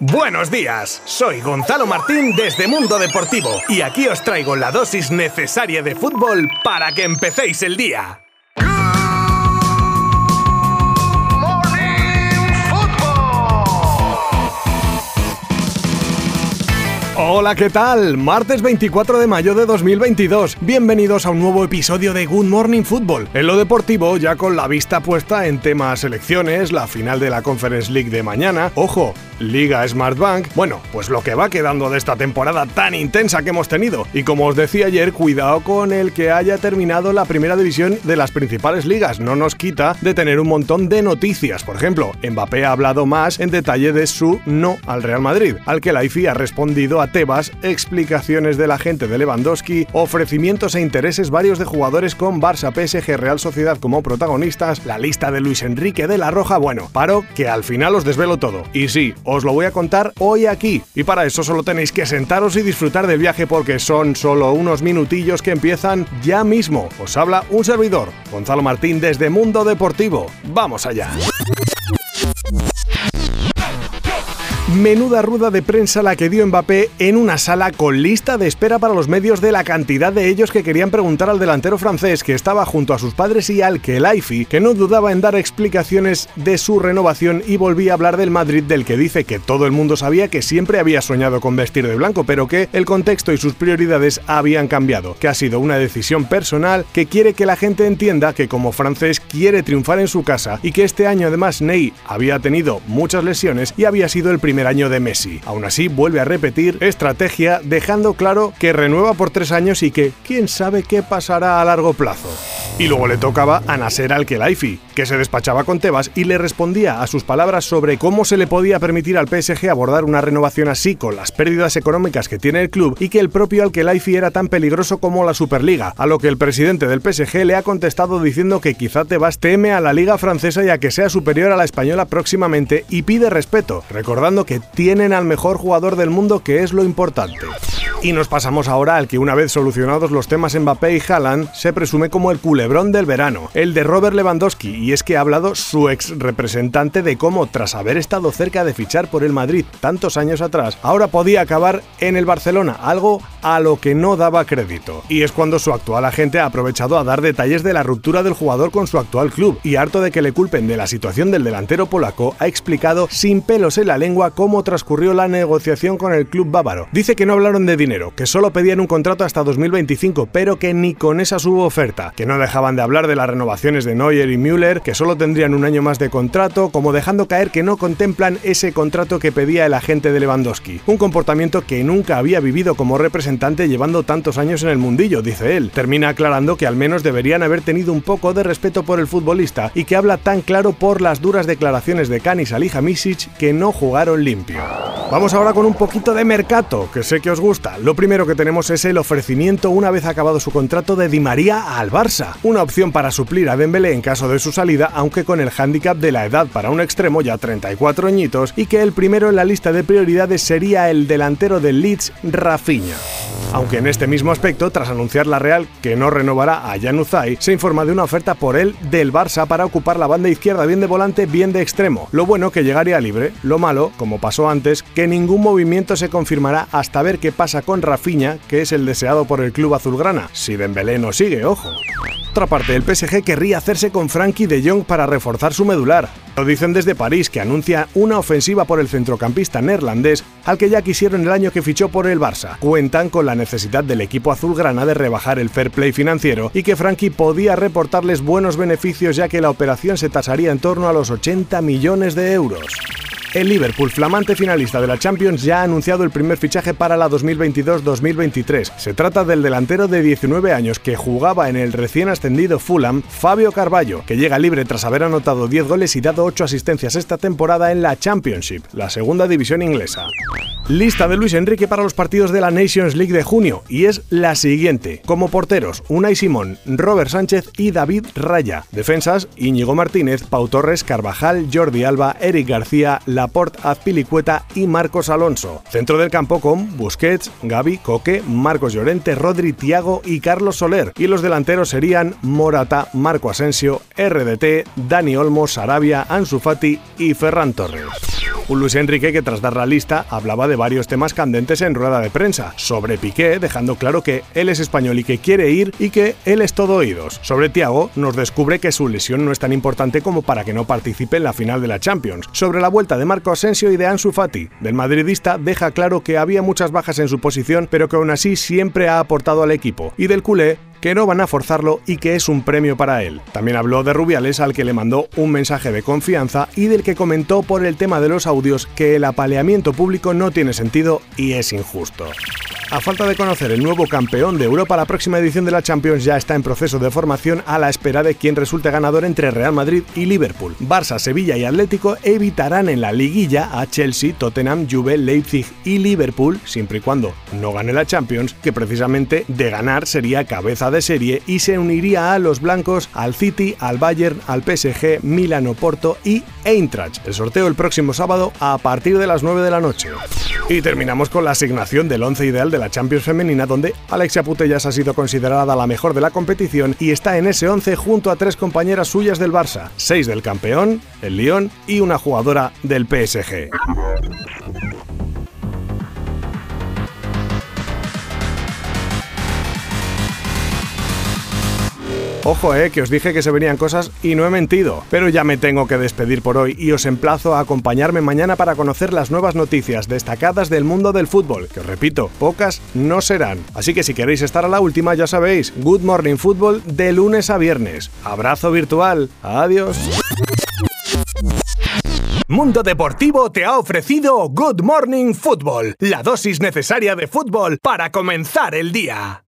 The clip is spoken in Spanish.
Buenos días, soy Gonzalo Martín desde Mundo Deportivo y aquí os traigo la dosis necesaria de fútbol para que empecéis el día. Hola, ¿qué tal? Martes 24 de mayo de 2022. Bienvenidos a un nuevo episodio de Good Morning Football. En lo deportivo, ya con la vista puesta en temas selecciones, la final de la Conference League de mañana. Ojo, Liga Smartbank. Bueno, pues lo que va quedando de esta temporada tan intensa que hemos tenido. Y como os decía ayer, cuidado con el que haya terminado la primera división de las principales ligas. No nos quita de tener un montón de noticias. Por ejemplo, Mbappé ha hablado más en detalle de su no al Real Madrid, al que la IFI ha respondido a Tebas, explicaciones de la gente de Lewandowski, ofrecimientos e intereses varios de jugadores con Barça, PSG, Real Sociedad como protagonistas, la lista de Luis Enrique de la Roja. Bueno, paro que al final os desvelo todo. Y sí, os lo voy a contar hoy aquí. Y para eso solo tenéis que sentaros y disfrutar del viaje porque son solo unos minutillos que empiezan ya mismo. Os habla un servidor, Gonzalo Martín desde Mundo Deportivo. Vamos allá. Menuda ruda de prensa la que dio Mbappé en una sala con lista de espera para los medios de la cantidad de ellos que querían preguntar al delantero francés que estaba junto a sus padres y al Kelaifi, que no dudaba en dar explicaciones de su renovación y volvía a hablar del Madrid del que dice que todo el mundo sabía que siempre había soñado con vestir de blanco, pero que el contexto y sus prioridades habían cambiado, que ha sido una decisión personal que quiere que la gente entienda que como francés quiere triunfar en su casa y que este año además Ney había tenido muchas lesiones y había sido el primer año de Messi. Aún así, vuelve a repetir estrategia, dejando claro que renueva por tres años y que quién sabe qué pasará a largo plazo. Y luego le tocaba a Nasser Al-Khelaifi, que se despachaba con Tebas y le respondía a sus palabras sobre cómo se le podía permitir al PSG abordar una renovación así con las pérdidas económicas que tiene el club y que el propio Al-Khelaifi era tan peligroso como la Superliga, a lo que el presidente del PSG le ha contestado diciendo que quizá Tebas teme a la liga francesa y a que sea superior a la española próximamente y pide respeto, recordando que tienen al mejor jugador del mundo que es lo importante. Y nos pasamos ahora al que una vez solucionados los temas Mbappé y Haaland, se presume como el culebrón del verano, el de Robert Lewandowski, y es que ha hablado su ex representante de cómo, tras haber estado cerca de fichar por el Madrid tantos años atrás, ahora podía acabar en el Barcelona, algo a lo que no daba crédito. Y es cuando su actual agente ha aprovechado a dar detalles de la ruptura del jugador con su actual club, y harto de que le culpen de la situación del delantero polaco, ha explicado sin pelos en la lengua cómo transcurrió la negociación con el club bávaro. Dice que no hablaron de dinero, que solo pedían un contrato hasta 2025, pero que ni con esa hubo oferta, que no dejaban de hablar de las renovaciones de Neuer y Müller, que solo tendrían un año más de contrato, como dejando caer que no contemplan ese contrato que pedía el agente de Lewandowski. Un comportamiento que nunca había vivido como representante llevando tantos años en el mundillo, dice él. Termina aclarando que al menos deberían haber tenido un poco de respeto por el futbolista y que habla tan claro por las duras declaraciones de Kani Salihamidzic que no jugaron limpio. Vamos ahora con un poquito de mercado, que sé que os gusta. Lo primero que tenemos es el ofrecimiento una vez acabado su contrato de Di María al Barça, una opción para suplir a Dembélé en caso de su salida, aunque con el hándicap de la edad para un extremo ya 34 añitos y que el primero en la lista de prioridades sería el delantero del Leeds, Rafinha. Aunque en este mismo aspecto, tras anunciar la Real que no renovará a Januzaj, se informa de una oferta por él del Barça para ocupar la banda izquierda bien de volante, bien de extremo. Lo bueno que llegaría libre, lo malo, como pasó antes, que ningún movimiento se confirmará hasta ver qué pasa con Rafinha, que es el deseado por el club azulgrana. Si Dembélé no sigue, ojo otra parte, el PSG querría hacerse con Frankie de Jong para reforzar su medular. Lo dicen desde París, que anuncia una ofensiva por el centrocampista neerlandés, al que ya quisieron el año que fichó por el Barça. Cuentan con la necesidad del equipo azulgrana de rebajar el fair play financiero y que Frankie podía reportarles buenos beneficios ya que la operación se tasaría en torno a los 80 millones de euros. El Liverpool, flamante finalista de la Champions, ya ha anunciado el primer fichaje para la 2022-2023. Se trata del delantero de 19 años que jugaba en el recién ascendido Fulham, Fabio Carballo, que llega libre tras haber anotado 10 goles y dado 8 asistencias esta temporada en la Championship, la segunda división inglesa. Lista de Luis Enrique para los partidos de la Nations League de junio y es la siguiente. Como porteros, Unai Simón, Robert Sánchez y David Raya. Defensas, Íñigo Martínez, Pau Torres, Carvajal, Jordi Alba, Eric García, Laporte Azpilicueta y Marcos Alonso. Centro del campo con Busquets, Gaby, Coque, Marcos Llorente, Rodri, Tiago y Carlos Soler. Y los delanteros serían Morata, Marco Asensio, RDT, Dani Olmo, Sarabia, Ansu Fati y Ferran Torres. Un Luis Enrique que tras dar la lista hablaba de varios temas candentes en rueda de prensa, sobre Piqué, dejando claro que él es español y que quiere ir y que él es todo oídos. Sobre Thiago, nos descubre que su lesión no es tan importante como para que no participe en la final de la Champions. Sobre la vuelta de Marco Asensio y de Ansu Fati, del madridista deja claro que había muchas bajas en su posición, pero que aún así siempre ha aportado al equipo. Y del culé, que no van a forzarlo y que es un premio para él. También habló de Rubiales al que le mandó un mensaje de confianza y del que comentó por el tema de los audios que el apaleamiento público no tiene sentido y es injusto. A falta de conocer el nuevo campeón de Europa, la próxima edición de la Champions ya está en proceso de formación a la espera de quien resulte ganador entre Real Madrid y Liverpool. Barça, Sevilla y Atlético evitarán en la liguilla a Chelsea, Tottenham, Juve, Leipzig y Liverpool, siempre y cuando no gane la Champions, que precisamente de ganar sería cabeza de serie y se uniría a los blancos, al City, al Bayern, al PSG, Milano, Porto y Eintracht. El sorteo el próximo sábado a partir de las 9 de la noche. Y terminamos con la asignación del once ideal de la Champions femenina, donde Alexia Putellas ha sido considerada la mejor de la competición y está en ese 11 junto a tres compañeras suyas del Barça, seis del campeón, el Lyon y una jugadora del PSG. Ojo, eh, que os dije que se venían cosas y no he mentido. Pero ya me tengo que despedir por hoy y os emplazo a acompañarme mañana para conocer las nuevas noticias destacadas del mundo del fútbol, que os repito, pocas no serán. Así que si queréis estar a la última, ya sabéis, Good Morning Fútbol de lunes a viernes. Abrazo virtual. Adiós. Mundo Deportivo te ha ofrecido Good Morning Football, la dosis necesaria de fútbol para comenzar el día.